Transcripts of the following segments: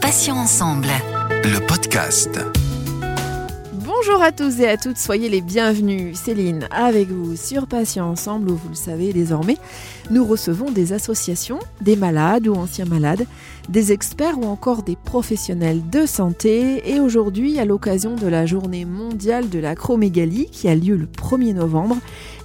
Patients ensemble. Le podcast. Bonjour à tous et à toutes, soyez les bienvenus. Céline avec vous sur Patients Ensemble où vous le savez désormais, nous recevons des associations, des malades ou anciens malades, des experts ou encore des professionnels de santé. Et aujourd'hui, à l'occasion de la journée mondiale de l'acromégalie qui a lieu le 1er novembre,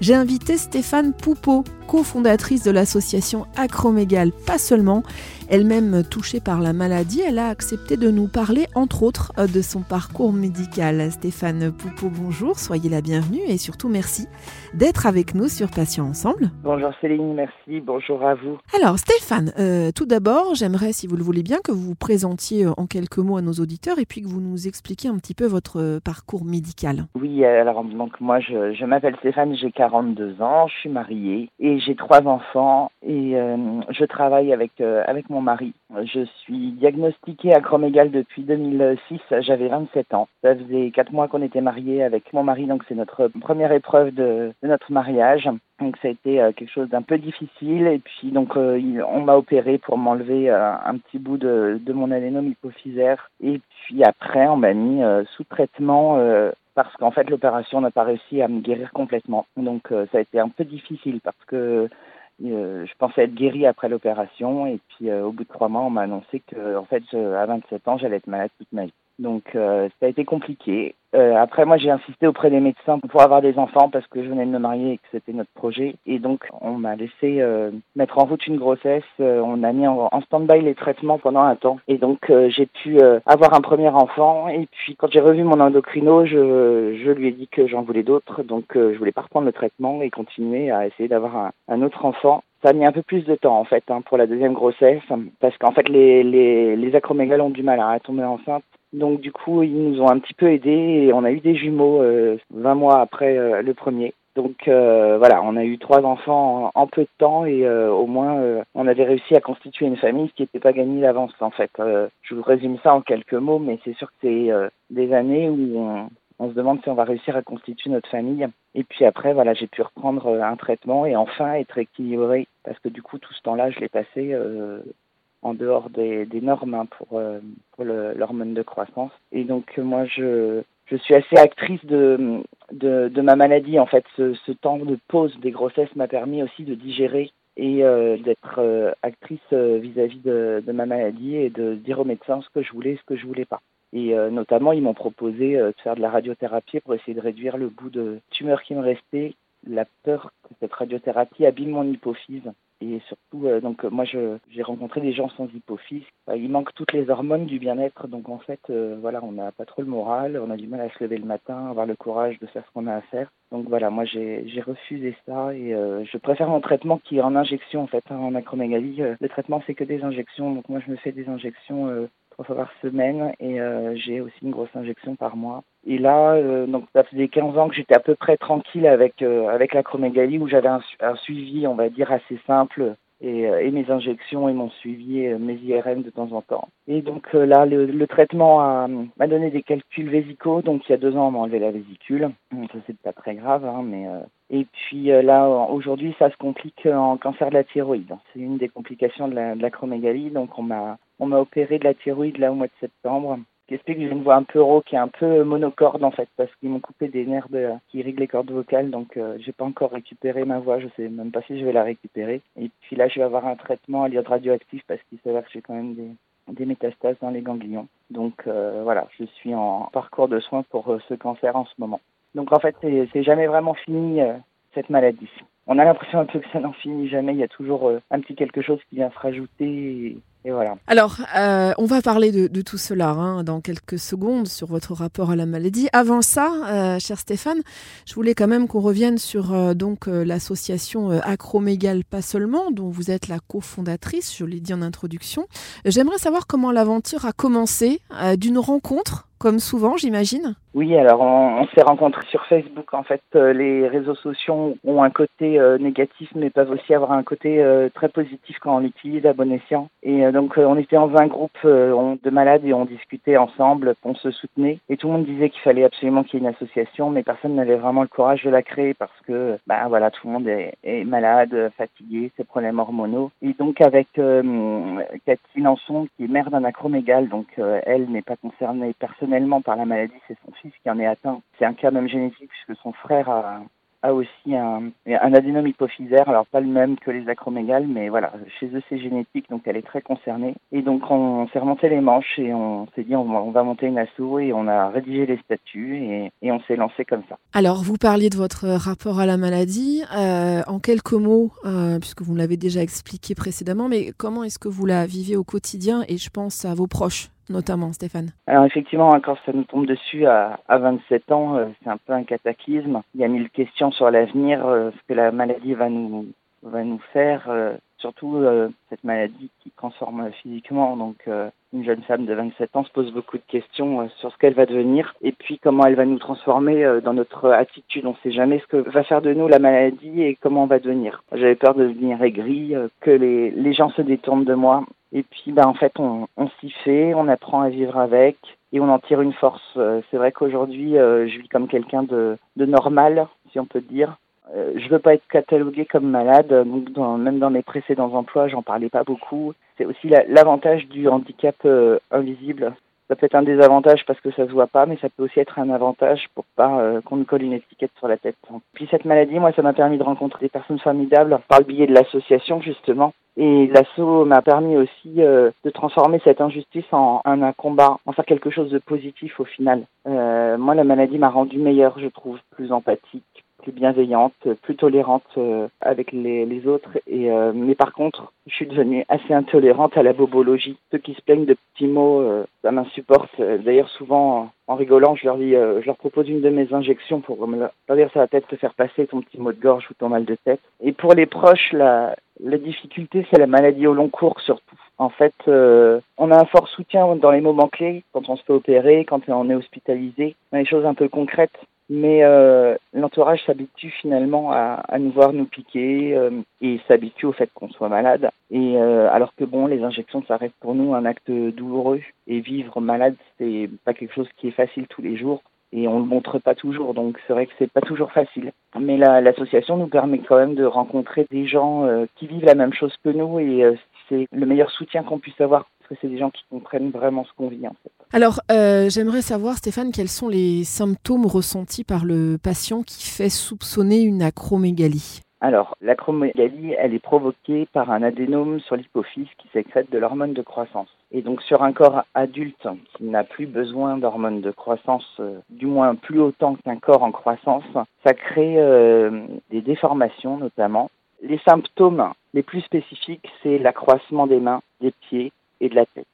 j'ai invité Stéphane Poupeau, cofondatrice de l'association Acromégale Pas seulement. Elle-même touchée par la maladie, elle a accepté de nous parler entre autres de son parcours médical. Stéphane Poupeau, bonjour, soyez la bienvenue et surtout merci d'être avec nous sur Patients Ensemble. Bonjour Céline, merci, bonjour à vous. Alors Stéphane, euh, tout d'abord, j'aimerais, si vous le voulez bien, que vous vous présentiez en quelques mots à nos auditeurs et puis que vous nous expliquiez un petit peu votre parcours médical. Oui, alors donc moi je, m'appelle Stéphane, j'ai 42 ans, je suis mariée et j'ai trois enfants et euh, je travaille avec, euh, avec mon mari. Je suis diagnostiquée acromégale depuis 2006, j'avais 27 ans. Ça faisait 4 mois qu'on était mariés avec mon mari, donc c'est notre première épreuve de notre mariage. Donc ça a été euh, quelque chose d'un peu difficile et puis donc euh, on m'a opéré pour m'enlever euh, un petit bout de, de mon adénome hypophysaire et puis après on m'a mis sous traitement parce qu'en fait l'opération n'a pas réussi à me guérir complètement. Donc ça a été un peu difficile parce que je pensais être guérie après l'opération et puis au bout de trois mois on m'a annoncé que en fait à 27 ans j'allais être malade toute ma vie. Donc euh, ça a été compliqué. Euh, après moi j'ai insisté auprès des médecins pour avoir des enfants parce que je venais de me marier et que c'était notre projet. Et donc on m'a laissé euh, mettre en route une grossesse. Euh, on a mis en, stand-by les traitements pendant un temps. Et donc euh, j'ai pu avoir un premier enfant. Et puis quand j'ai revu mon endocrino, je, je lui ai dit que j'en voulais d'autres. Donc je voulais pas reprendre le traitement et continuer à essayer d'avoir un, un autre enfant. Ça a mis un peu plus de temps en fait hein, pour la deuxième grossesse parce qu'en fait les, les, les acromégales ont du mal à tomber enceinte donc du coup, ils nous ont un petit peu aidés et on a eu des jumeaux euh, 20 mois après euh, le premier. Donc euh, voilà, on a eu trois enfants en, peu de temps et euh, au moins euh, on avait réussi à constituer une famille, ce qui n'était pas gagné d'avance en fait. je vous résume ça en quelques mots, mais c'est sûr que c'est des années où on, on, se demande si on va réussir à constituer notre famille. Et puis après, voilà, j'ai pu reprendre un traitement et enfin être équilibré parce que du coup tout ce temps-là, je l'ai passé en dehors des, normes hein, pour, euh, l'hormone de croissance. Et donc moi je, je suis assez actrice de, de, ma maladie. En fait, ce, temps de pause des grossesses m'a permis aussi de digérer et euh, d'être euh, actrice euh, vis-à-vis de, ma maladie et de dire aux médecins ce que je voulais et ce que je voulais pas. Et euh, notamment, ils m'ont proposé de faire de la radiothérapie pour essayer de réduire le bout de tumeur qui me restait, la peur que cette radiothérapie abîme mon hypophyse et surtout, euh, donc moi, j'ai rencontré des gens sans hypophyse. Euh, il manque toutes les hormones du bien-être, donc en fait, euh, voilà, on n'a pas trop le moral, on a du mal à se lever le matin, avoir le courage de faire ce qu'on a à faire. Donc voilà, moi j'ai refusé ça et euh, je préfère mon traitement qui est en injection en fait, hein, en acromégalie. le traitement c'est que des injections, donc moi je me fais des injections par semaine et euh, j'ai aussi une grosse injection par mois. Et là, euh, donc ça faisait 15 ans que j'étais à peu près tranquille avec euh, avec l'acromégalie où j'avais un, suivi, on va dire, assez simple et, et mes injections et mon suivi, mes IRM de temps en temps. Et donc là, le, traitement m'a donné des calculs vésicaux. Donc il y a deux ans, on m'a enlevé la vésicule. Ça c'est pas très grave, hein, mais et puis là, aujourd'hui, ça se complique en cancer de la thyroïde. C'est une des complications de l'acromégalie. donc on m'a on m'a opéré de la thyroïde là au mois de septembre. Qui explique que j'ai une voix un peu rauque et un peu monocorde en fait, parce qu'ils m'ont coupé des nerfs qui irriguent les cordes vocales, donc euh, j'ai pas encore récupéré ma voix, je sais même pas si je vais la récupérer. Et puis là, je vais avoir un traitement à l'iode radioactif parce qu'il s'avère que j'ai quand même des, métastases dans les ganglions. Donc euh, voilà, je suis en parcours de soins pour euh, ce cancer en ce moment. Donc en fait, c'est jamais vraiment fini euh, cette maladie. On a l'impression un peu que ça n'en finit jamais, il y a toujours un petit quelque chose qui vient se rajouter. Alors, euh, on va parler de, tout cela hein, dans quelques secondes sur votre rapport à la maladie. Avant ça, euh, cher Stéphane, je voulais quand même qu'on revienne sur euh, donc l'association Acromégale pas seulement, dont vous êtes la cofondatrice, je l'ai dit en introduction. J'aimerais savoir comment l'aventure a commencé, d'une rencontre comme souvent, j'imagine Oui, alors on, s'est rencontrés sur Facebook. En fait, euh, les réseaux sociaux ont un côté euh, négatif, mais peuvent aussi avoir un côté euh, très positif quand on l'utilise à bon escient. Et donc, on était dans un groupe de malades et on discutait ensemble, on se soutenait. Et tout le monde disait qu'il fallait absolument qu'il y ait une association, mais personne n'avait vraiment le courage de la créer parce que, bah voilà, tout le monde est, malade, fatigué, ses problèmes hormonaux. Et donc, avec Cathy Lançon, qui est mère d'un acromégale, donc elle n'est pas concernée personnellement par la maladie, c'est son fils qui en est atteint. C'est un cas même génétique puisque son frère a, aussi un, un adénome hypophysaire, alors pas le même que les acromégales, mais voilà, chez eux c'est génétique, donc elle est très concernée. Et donc on, s'est remonté les manches et on s'est dit on va, monter une asso et on a rédigé les statuts et, on s'est lancé comme ça. Alors vous parliez de votre rapport à la maladie, euh, en quelques mots, euh, puisque vous l'avez déjà expliqué précédemment, mais comment est-ce que vous la vivez au quotidien et je pense à vos proches? Notamment, Stéphane Alors effectivement, quand ça nous tombe dessus à, à 27 ans, euh, c'est un peu un cataclysme. Il y a mille questions sur l'avenir, euh, ce que la maladie va nous va nous faire, euh, surtout cette maladie qui transforme physiquement. Donc une jeune femme de 27 ans se pose beaucoup de questions sur ce qu'elle va devenir et puis comment elle va nous transformer dans notre attitude. On ne sait jamais ce que va faire de nous la maladie et comment on va devenir. J'avais peur de devenir aigri, que les, les gens se détournent de moi. Et puis, bah, en fait, on, on s'y fait, on apprend à vivre avec et on en tire une force. Euh, c'est vrai qu'aujourd'hui, euh, je vis comme quelqu'un de, de normal, si on peut dire. Euh, je veux pas être catalogué comme malade, donc dans, même dans mes précédents emplois, j'en parlais pas beaucoup. C'est aussi l'avantage du handicap euh, invisible. Ça peut être un désavantage parce que ça se voit pas, mais ça peut aussi être un avantage pour pas euh, qu'on nous colle une étiquette sur la tête. Puis cette maladie, moi, ça m'a permis de rencontrer des personnes formidables par le biais de l'association justement. Et l'asso m'a permis aussi euh, de transformer cette injustice en, un combat, en faire quelque chose de positif au final. Euh, moi, la maladie m'a rendu meilleure, je trouve, plus empathique, bienveillante, plus tolérante euh, avec les, autres. Et euh, mais par contre, je suis devenue assez intolérante à la bobologie. Ceux qui se plaignent de petits mots, euh, ça m'insupporte. D'ailleurs, souvent, en rigolant, je leur dis, je leur propose une de mes injections pour leur dire ça va peut-être te faire passer ton petit mot de gorge ou ton mal de tête. Et pour les proches, la difficulté, c'est la maladie au long cours surtout. En fait, on a un fort soutien dans les moments clés, quand on se fait opérer, quand on est hospitalisé, dans les choses un peu concrètes mais euh, l'entourage s'habitue finalement à, à, nous voir nous piquer euh, et s'habitue au fait qu'on soit malade. Et euh, alors que bon, les injections, ça reste pour nous un acte douloureux et vivre malade, c'est pas quelque chose qui est facile tous les jours et on le montre pas toujours. Donc c'est vrai que c'est pas toujours facile. Mais l'association nous permet quand même de rencontrer des gens euh, qui vivent la même chose que nous et euh, c'est le meilleur soutien qu'on puisse avoir parce que c'est des gens qui comprennent vraiment ce qu'on vit en fait. Alors, euh, j'aimerais savoir, Stéphane, quels sont les symptômes ressentis par le patient qui fait soupçonner une acromégalie? Alors, l'acromégalie, elle est provoquée par un adénome sur l'hypophyse qui sécrète de l'hormone de croissance. Et donc, sur un corps adulte qui n'a plus besoin d'hormones de croissance, euh, du moins plus autant qu'un corps en croissance, ça crée euh, des déformations notamment. Les symptômes les plus spécifiques, c'est l'accroissement des mains, des pieds et de la tête.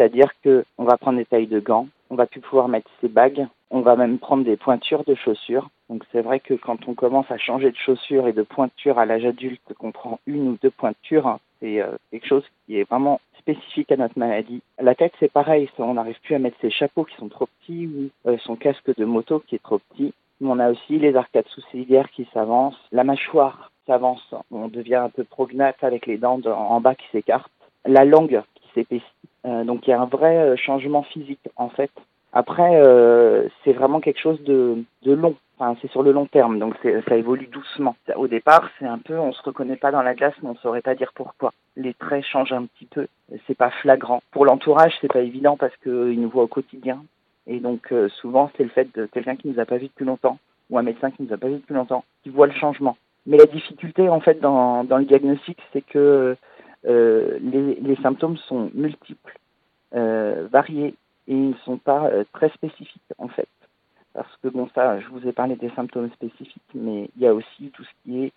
C'est-à-dire qu'on va prendre des tailles de gants, on va plus pouvoir mettre ses bagues, on va même prendre des pointures de chaussures. Donc c'est vrai que quand on commence à changer de chaussures et de pointures à l'âge adulte, qu'on prend une ou deux pointures, c'est euh, quelque chose qui est vraiment spécifique à notre maladie. La tête, c'est pareil, on n'arrive plus à mettre ses chapeaux qui sont trop petits ou euh, son casque de moto qui est trop petit. On a aussi les arcades sourcilières qui s'avancent, la mâchoire s'avance, on devient un peu prognate avec les dents en bas qui s'écartent, la langue qui s'épaissit donc il y a un vrai euh, changement physique en fait. Après, euh, c'est vraiment quelque chose de, de long. Enfin, c'est sur le long terme, donc ça évolue doucement. Au départ, c'est un peu, on se reconnaît pas dans la glace, mais on saurait pas dire pourquoi. Les traits changent un petit peu, c'est pas flagrant. Pour l'entourage, c'est pas évident parce qu'ils nous voient au quotidien, et donc souvent c'est le fait de quelqu'un qui nous a pas vu depuis longtemps ou un médecin qui nous a pas vu depuis longtemps qui voit le changement. Mais la difficulté en fait dans, dans le diagnostic, c'est que euh, les, les, symptômes sont multiples, euh, variés et ils ne sont pas euh, très spécifiques en fait. Parce que bon, ça, je vous ai parlé des symptômes spécifiques, mais il y a aussi tout ce qui est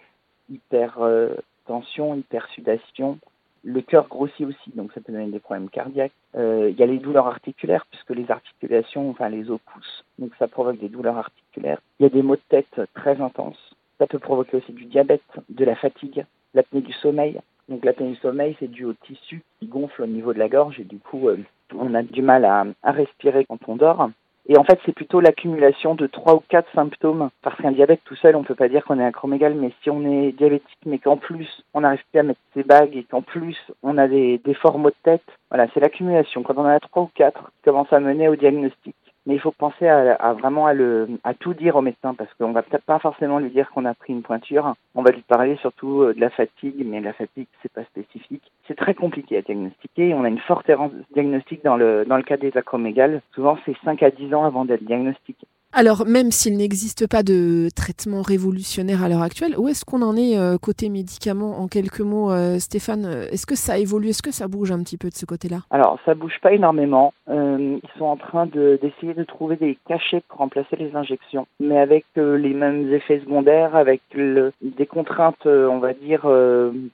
hypertension, hypersudation. Le cœur grossit aussi, donc ça peut donner des problèmes cardiaques. Euh, il y a les douleurs articulaires, puisque les articulations, enfin les os poussent, donc ça provoque des douleurs articulaires. Il y a des maux de tête très intenses. Ça peut provoquer aussi du diabète, de la fatigue, l'apnée du sommeil. Donc l'apnée du sommeil, c'est dû au tissu qui gonfle au niveau de la gorge et du coup, euh, on a du mal à, respirer quand on dort. Et en fait, c'est plutôt l'accumulation de trois ou quatre symptômes. Parce qu'un diabète tout seul, on ne peut pas dire qu'on est acromégale, mais si on est diabétique, mais qu'en plus on n'arrive plus à mettre ses bagues et qu'en plus on a des, des maux de tête, voilà, c'est l'accumulation. Quand on en a trois ou quatre, qui commence à mener au diagnostic. Mais il faut penser à, à, vraiment à, le, à tout dire au médecin parce qu'on va peut-être pas forcément lui dire qu'on a pris une pointure. On va lui parler surtout euh, de la fatigue, mais la fatigue c'est pas spécifique. C'est très compliqué à diagnostiquer. On a une forte errance diagnostique dans le dans le cas des acromégales. Souvent c'est 5 à 10 ans avant d'être diagnostiqué. Alors, même s'il n'existe pas de traitement révolutionnaire à l'heure actuelle, où est-ce qu'on en est euh, côté médicaments En quelques mots, euh, Stéphane, est-ce que ça évolue Est-ce que ça bouge un petit peu de ce côté-là? Alors, ça bouge pas énormément. Euh, ils sont en train d'essayer de, trouver des cachets pour remplacer les injections, mais avec euh, les mêmes effets secondaires, avec le, des contraintes, euh, on va dire,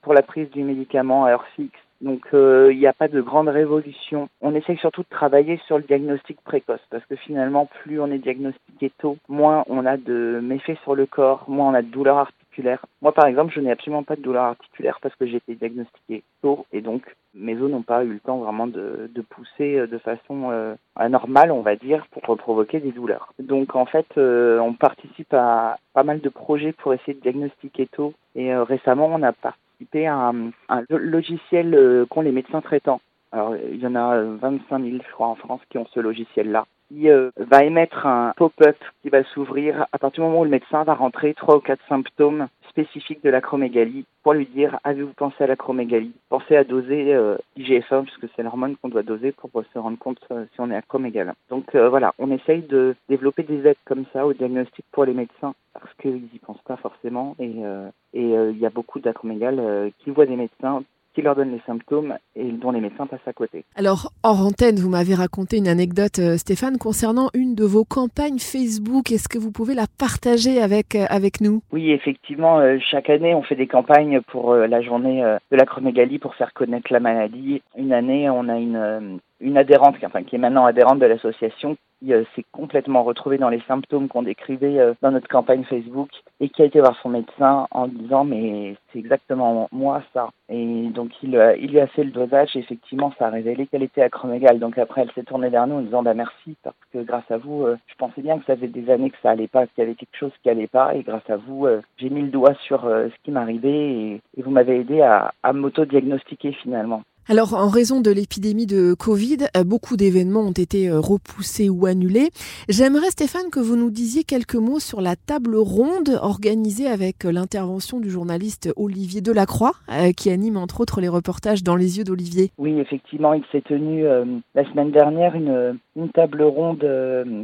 pour la prise du médicament à heure fixe donc il n'y a pas de grande révolution. On essaye surtout de travailler sur le diagnostic précoce parce que finalement plus on est diagnostiqué tôt, moins on a de méfaits sur le corps, moins on a de douleurs articulaires. Moi par exemple, je n'ai absolument pas de douleurs articulaires parce que j'ai été diagnostiqué tôt et donc mes os n'ont pas eu le temps vraiment de, pousser de façon euh, anormale, on va dire, pour provoquer des douleurs. Donc en fait, euh, on participe à pas mal de projets pour essayer de diagnostiquer tôt et euh, récemment on a participé un, un logiciel euh, qu'ont les médecins traitants. Alors, il y en a 25 000, je crois, en France qui ont ce logiciel-là. Qui euh, va émettre un pop-up qui va s'ouvrir à partir du moment où le médecin va rentrer trois ou quatre symptômes spécifiques de l'acromégalie pour lui dire avez-vous pensé à l'acromégalie Pensez à doser euh, IGF-1 puisque c'est l'hormone qu'on doit doser pour se rendre compte euh, si on est acromégale. Donc euh, voilà, on essaye de développer des aides comme ça au diagnostic pour les médecins parce qu'ils n'y pensent pas forcément et et il y a beaucoup d'acromégales qui voient des médecins qui leur donne les symptômes et dont les médecins passent à côté. Alors, hors antenne, vous m'avez raconté une anecdote, euh, Stéphane, concernant une de vos campagnes Facebook. Est-ce que vous pouvez la partager avec, euh, avec nous? Oui, effectivement, euh, chaque année, on fait des campagnes pour la journée de l'acromégalie pour faire connaître la maladie. Une année, on a une, une adhérente, enfin, qui est maintenant adhérente de l'association, qui euh, s'est complètement retrouvée dans les symptômes qu'on décrivait euh, dans notre campagne Facebook et qui a été voir son médecin en disant mais c'est exactement moi ça. Et donc il, euh, il lui a fait le dosage et effectivement ça a révélé qu'elle était acromégale. Donc après elle s'est tournée vers nous en disant bah merci parce que grâce à vous je pensais bien que ça faisait des années que ça allait pas, qu'il y avait quelque chose qui allait pas et grâce à vous j'ai mis le doigt sur ce qui m'arrivait et, et, vous m'avez aidé à, à m'auto-diagnostiquer finalement. Alors, en raison de l'épidémie de Covid, euh, beaucoup d'événements ont été euh, repoussés ou annulés. J'aimerais, Stéphane, que vous nous disiez quelques mots sur la table ronde organisée avec euh, l'intervention du journaliste Olivier Delacroix, qui anime entre autres les reportages dans les yeux d'Olivier. Oui, effectivement, il s'est tenu la semaine dernière une, table ronde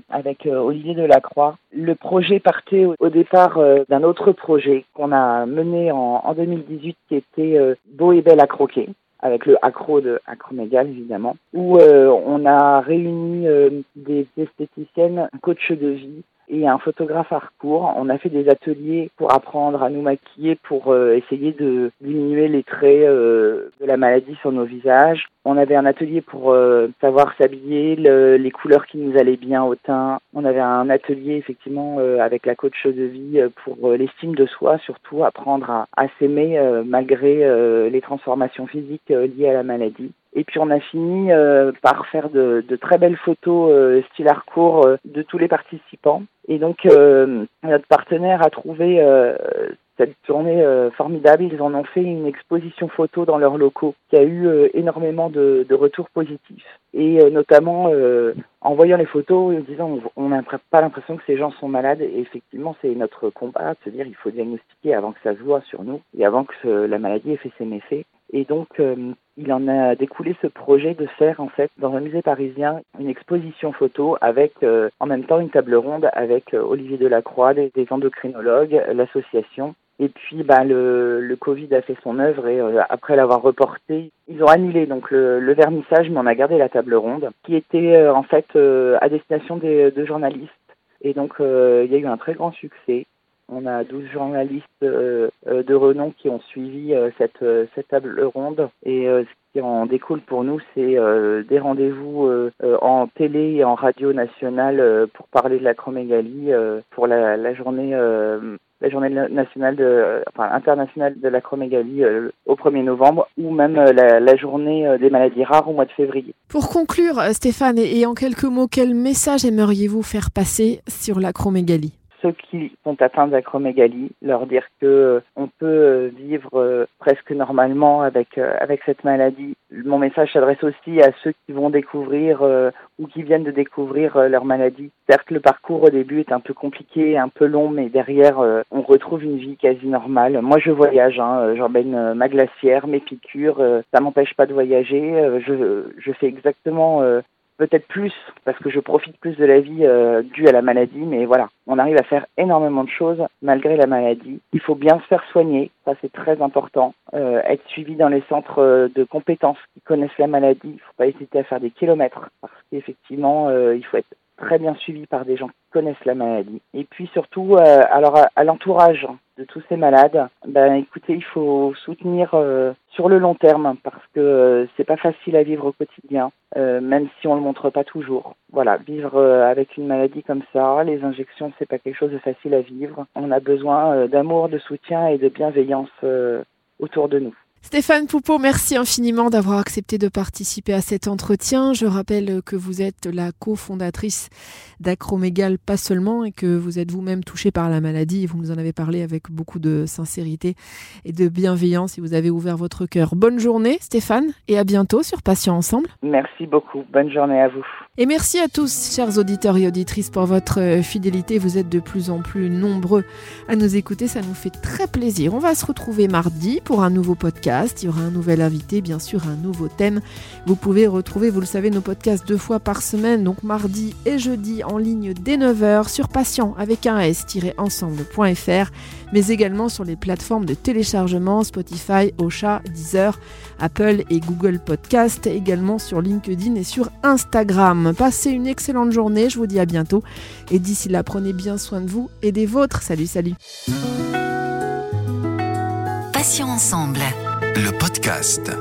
avec Olivier Delacroix. Le projet partait au, départ d'un autre projet qu'on a mené en, en, 2018 qui était Beau et belle à croquer avec le accro de Acromégal évidemment, où euh, on a réuni euh, des esthéticiennes, un coach de vie et un photographe hardcore. On a fait des ateliers pour apprendre à nous maquiller, pour euh, essayer de diminuer les traits euh, de la maladie sur nos visages. On avait un atelier pour euh, savoir s'habiller, le, les couleurs qui nous allaient bien au teint. On avait un atelier effectivement avec la coach de vie pour l'estime de soi, surtout apprendre à, à s'aimer malgré les transformations physiques liées à la maladie. Et puis on a fini euh, par faire de, de, très belles photos euh, style hardcore euh, de tous les participants. Et donc euh, notre partenaire a trouvé euh, cette journée formidable. Ils en ont fait une exposition photo dans leurs locaux qui a eu énormément de, de, retours positifs. Et notamment en voyant les photos, en disant on n'a pas l'impression que ces gens sont malades. Et effectivement, c'est notre combat de se dire il faut diagnostiquer avant que ça se voit sur nous et avant que la maladie ait fait ses méfaits. Et donc, euh, il en a découlé ce projet de faire, en fait, dans un musée parisien, une exposition photo avec, euh, en même temps, une table ronde avec euh, Olivier Delacroix, des, endocrinologues, l'association. Et puis, bah, le, le Covid a fait son œuvre et après l'avoir reporté, ils ont annulé donc le, le, vernissage, mais on a gardé la table ronde, qui était en fait à destination des, de journalistes. Et donc, il y a eu un très grand succès. On a 12 journalistes euh, euh, de renom qui ont suivi euh, cette, table ronde et ce qui en découle pour nous, c'est des rendez-vous en télé et en radio nationale pour parler de l'acromégalie pour la, journée la journée nationale de, enfin internationale de l'acromégalie au 1er novembre, ou même la, la, journée des maladies rares au mois de février. Pour conclure, Stéphane, et en quelques mots, quel message aimeriez-vous faire passer sur l'acromégalie ceux qui sont atteints d'acromégalie, leur dire que euh, on peut euh, vivre euh, presque normalement avec avec cette maladie. Mon message s'adresse aussi à ceux qui vont découvrir ou qui viennent de découvrir leur maladie. Certes, le parcours au début est un peu compliqué, un peu long, mais derrière, on retrouve une vie quasi normale. Moi, je voyage, hein, j'emmène ma glacière, mes piqûres, ça m'empêche pas de voyager. je, je fais exactement peut-être plus parce que je profite plus de la vie euh, due à la maladie, mais voilà, on arrive à faire énormément de choses malgré la maladie. Il faut bien se faire soigner, ça c'est très important. Euh, être suivi dans les centres euh, de compétences qui connaissent la maladie, il ne faut pas hésiter à faire des kilomètres parce qu'effectivement, il faut être très bien suivi par des gens qui connaissent la maladie. Et puis surtout, alors à l'entourage de tous ces malades, ben écoutez, il faut soutenir euh, sur le long terme parce que euh, c'est pas facile à vivre au quotidien, euh, même si on le montre pas toujours. Voilà, vivre avec une maladie comme ça, les injections, c'est pas quelque chose de facile à vivre. On a besoin d'amour, de soutien et de bienveillance autour de nous. Stéphane Poupeau, merci infiniment d'avoir accepté de participer à cet entretien. Je rappelle que vous êtes la cofondatrice d'Acromégal, pas seulement, et que vous êtes vous-même touché par la maladie. Vous nous en avez parlé avec beaucoup de sincérité et de bienveillance et vous avez ouvert votre cœur. Bonne journée, Stéphane, et à bientôt sur Patient Ensemble. Merci beaucoup. Bonne journée à vous. Et merci à tous, chers auditeurs et auditrices, pour votre fidélité. Vous êtes de plus en plus nombreux à nous écouter. Ça nous fait très plaisir. On va se retrouver mardi pour un nouveau il y aura un nouvel invité, bien sûr, un nouveau thème. Vous pouvez retrouver, vous le savez, nos podcasts deux fois par semaine, donc mardi et jeudi en ligne dès 9h sur patient avec un s-ensemble.fr, mais également sur les plateformes de téléchargement Spotify, Ocha, Deezer, Apple et Google Podcast, également sur LinkedIn et sur Instagram. Passez une excellente journée, je vous dis à bientôt et d'ici là, prenez bien soin de vous et des vôtres. Salut, salut. Passions ensemble le podcast.